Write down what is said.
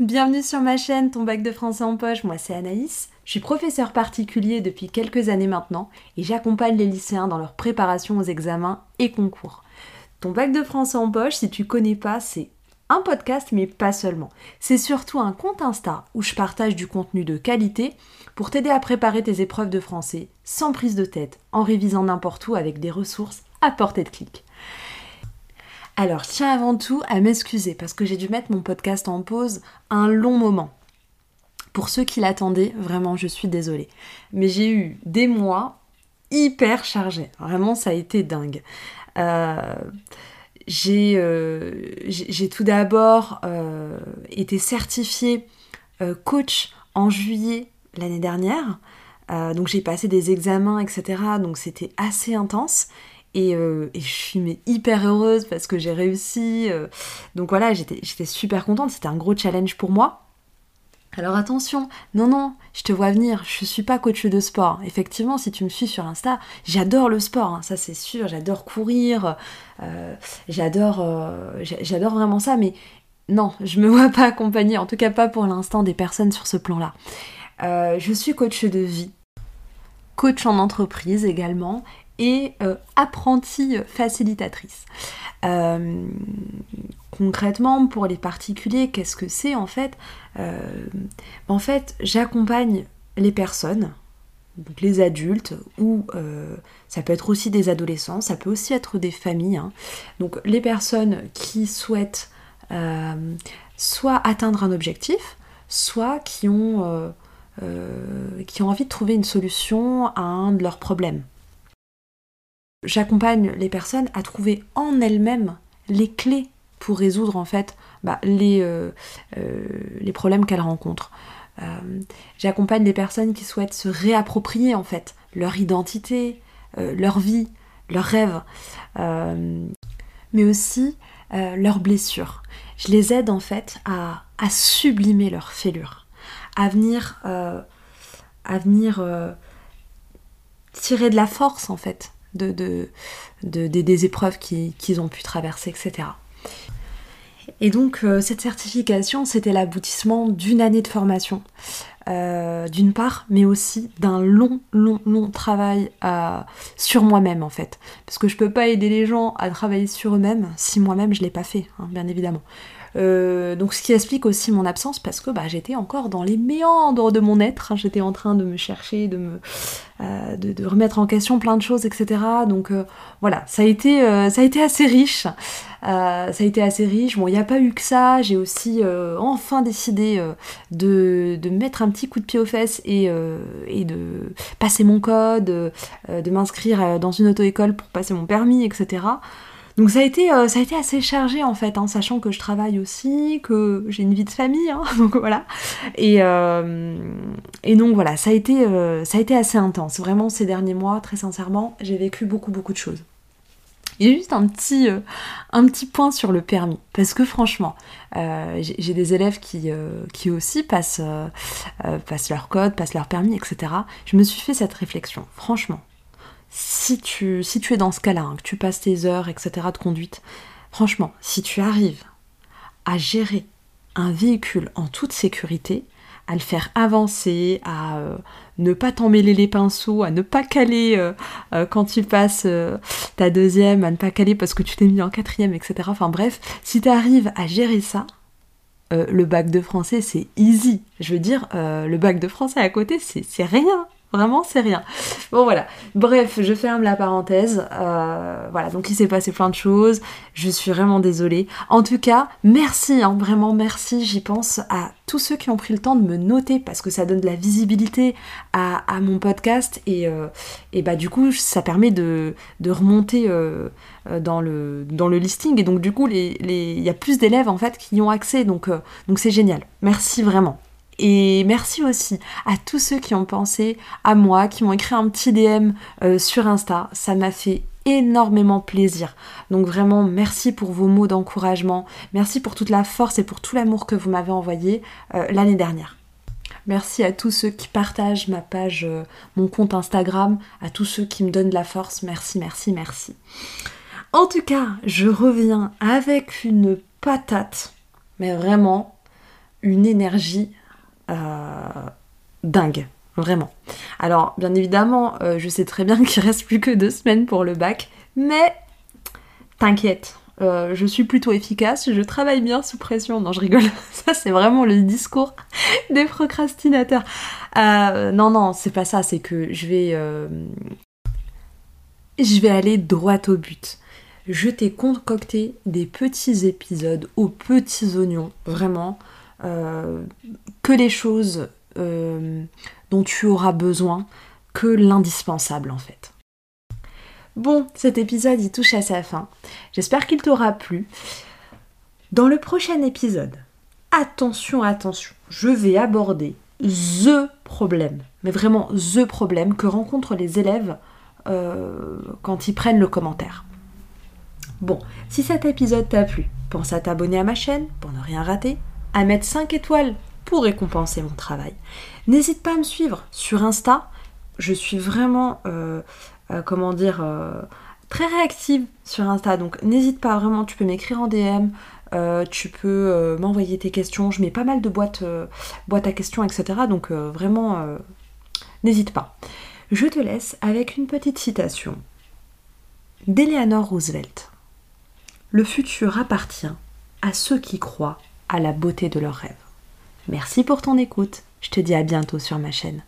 bienvenue sur ma chaîne Ton bac de français en poche, moi c'est Anaïs. Je suis professeur particulier depuis quelques années maintenant et j'accompagne les lycéens dans leur préparation aux examens et concours. Ton bac de français en poche, si tu connais pas, c'est un podcast mais pas seulement. C'est surtout un compte Insta où je partage du contenu de qualité pour t'aider à préparer tes épreuves de français sans prise de tête, en révisant n'importe où avec des ressources à portée de clic. Alors, tiens avant tout à m'excuser parce que j'ai dû mettre mon podcast en pause un long moment. Pour ceux qui l'attendaient, vraiment, je suis désolée. Mais j'ai eu des mois hyper chargés. Vraiment, ça a été dingue. Euh, euh, j'ai tout d'abord euh, été certifiée coach en juillet l'année dernière. donc j'ai passé des examens, etc. Donc c'était assez intense. Euh, et, je suis hyper heureuse parce que j'ai réussi. Euh. donc voilà, j'étais super contente. C'était un gros challenge pour moi. Alors attention, non, non, je te vois venir, je suis pas coach de sport. Effectivement, si tu me suis sur Insta, j'adore le sport, hein, ça c'est sûr, j'adore courir, euh, j'adore j'adore vraiment ça, mais non, je me vois pas accompagner, en tout cas pas pour l'instant, des personnes sur ce plan-là. je suis coach de vie, coach en entreprise également, et euh, apprentie facilitatrice. Euh, concrètement, pour les particuliers, qu'est-ce que c'est en fait? Euh, En fait, j'accompagne les personnes, les adultes, ou ça peut être aussi des adolescents, ça peut aussi être des familles. Hein. Donc les personnes qui souhaitent soit atteindre un objectif, soit qui ont, qui ont envie de trouver une solution à un de leurs problèmes. J'accompagne les personnes à trouver en elles-mêmes les clés pour résoudre en fait bah, les, euh, euh, les, problèmes qu'elles rencontrent. Euh, j'accompagne des personnes qui souhaitent se réapproprier en fait leur identité, leur vie, leurs rêves, mais aussi leurs blessures. Je les aide en fait à, à sublimer leurs fêlures, à venir, à venir tirer de la force en fait de, des épreuves qu'ils ont pu traverser, etc. Et donc euh, cette certification, c'était l'aboutissement d'une année de formation, euh, d'une part, mais aussi d'un long, long, long travail sur moi-même en fait. Parce que je peux pas aider les gens à travailler sur eux-mêmes si moi-même je l'ai pas fait, hein, bien évidemment. Euh, donc ce qui explique aussi mon absence parce que bah, j'étais encore dans les méandres de mon être, hein. j'étais en train de me chercher, de me euh, de, remettre en question plein de choses, etc. Donc euh, voilà, ça a été ça a été assez riche. ça a été assez riche. Bon, il n'y a pas eu que ça. J'ai aussi enfin décidé de, de, mettre un petit coup de pied aux fesses et, et de passer mon code, de m'inscrire dans une auto-école pour passer mon permis, etc. Donc ça a été, euh, ça a été assez chargé en fait, hein, sachant que je travaille aussi, que j'ai une vie de famille, hein, donc voilà. Et, euh, et, donc voilà, ça a, été, euh, ça a assez intense. Vraiment ces derniers mois, très sincèrement, j'ai vécu beaucoup beaucoup de choses. Il y a juste un petit, point sur le permis, parce que franchement, j'ai des élèves qui, aussi passent leur code, passent leur permis, etc. Je me suis fait cette réflexion, franchement, si tu, es dans ce cas-là, hein, que tu passes tes heures, etc. de conduite, franchement, si tu arrives à gérer un véhicule en toute sécurité, à le faire avancer, à euh, ne pas t'emmêler les pinceaux, à ne pas caler euh, euh, quand tu passes ta deuxième, à ne pas caler parce que tu t'es mis en quatrième, etc. Enfin bref, si tu arrives à gérer ça, le bac de français c'est easy. Je veux dire, le bac de français à côté c'est rien. Vraiment, c'est rien. Bon, voilà. Bref, je ferme la parenthèse. Euh, voilà, donc il s'est passé plein de choses. Je suis vraiment désolée. En tout cas, merci, hein, vraiment merci. J'y pense à tous ceux qui ont pris le temps de me noter parce que ça donne de la visibilité à, mon podcast et, euh, et, bah du coup, ça permet de, remonter euh, dans, le, dans le listing et donc du coup, il y a plus d'élèves en fait qui y ont accès. Donc donc c'est génial. Merci vraiment. Et merci aussi à tous ceux qui ont pensé à moi, qui m'ont écrit un petit DM euh, sur Insta. Ça m'a fait énormément plaisir. Donc vraiment merci pour vos mots d'encouragement, merci pour toute la force et pour tout l'amour que vous m'avez envoyé euh, l'année dernière. Merci à tous ceux qui partagent ma page, euh, mon compte Instagram, à tous ceux qui me donnent de la force. Merci, merci, merci. En tout cas, je reviens avec une patate, mais vraiment une énergie dingue. Vraiment. Alors, bien évidemment, je sais très bien qu'il reste plus que deux semaines pour le bac, mais t'inquiète, euh, je suis plutôt efficace, je travaille bien sous pression. Non, je rigole. Ça, c'est vraiment le discours des procrastinateurs. Euh, non, non, c'est pas ça. C'est que je vais, euh, je vais aller droit au but. Je t'ai concocté des petits épisodes aux petits oignons, vraiment, que les choses dont tu auras besoin, que l'indispensable en fait. Bon, cet épisode il touche à sa fin. J'espère qu'il t'aura plu. Dans le prochain épisode, attention, attention, je vais aborder THE problème, mais vraiment THE problème que rencontrent les élèves euh, quand ils prennent le commentaire. Bon, si cet épisode t'a plu, pense à t'abonner à ma chaîne pour ne rien rater, à mettre 5 étoiles pour récompenser mon travail. N'hésite pas à me suivre sur Insta. Je suis vraiment euh, euh, comment dire, euh, très réactive sur Insta. Donc n'hésite pas vraiment, tu peux m'écrire en DM, tu peux m'envoyer tes questions. Je mets pas mal de boîtes, boîtes à questions, etc. Donc vraiment, n'hésite pas. Je te laisse avec une petite citation d'Eleanor Roosevelt. Le futur appartient à ceux qui croient à la beauté de leurs rêves. Merci pour ton écoute. Je te dis à bientôt sur ma chaîne.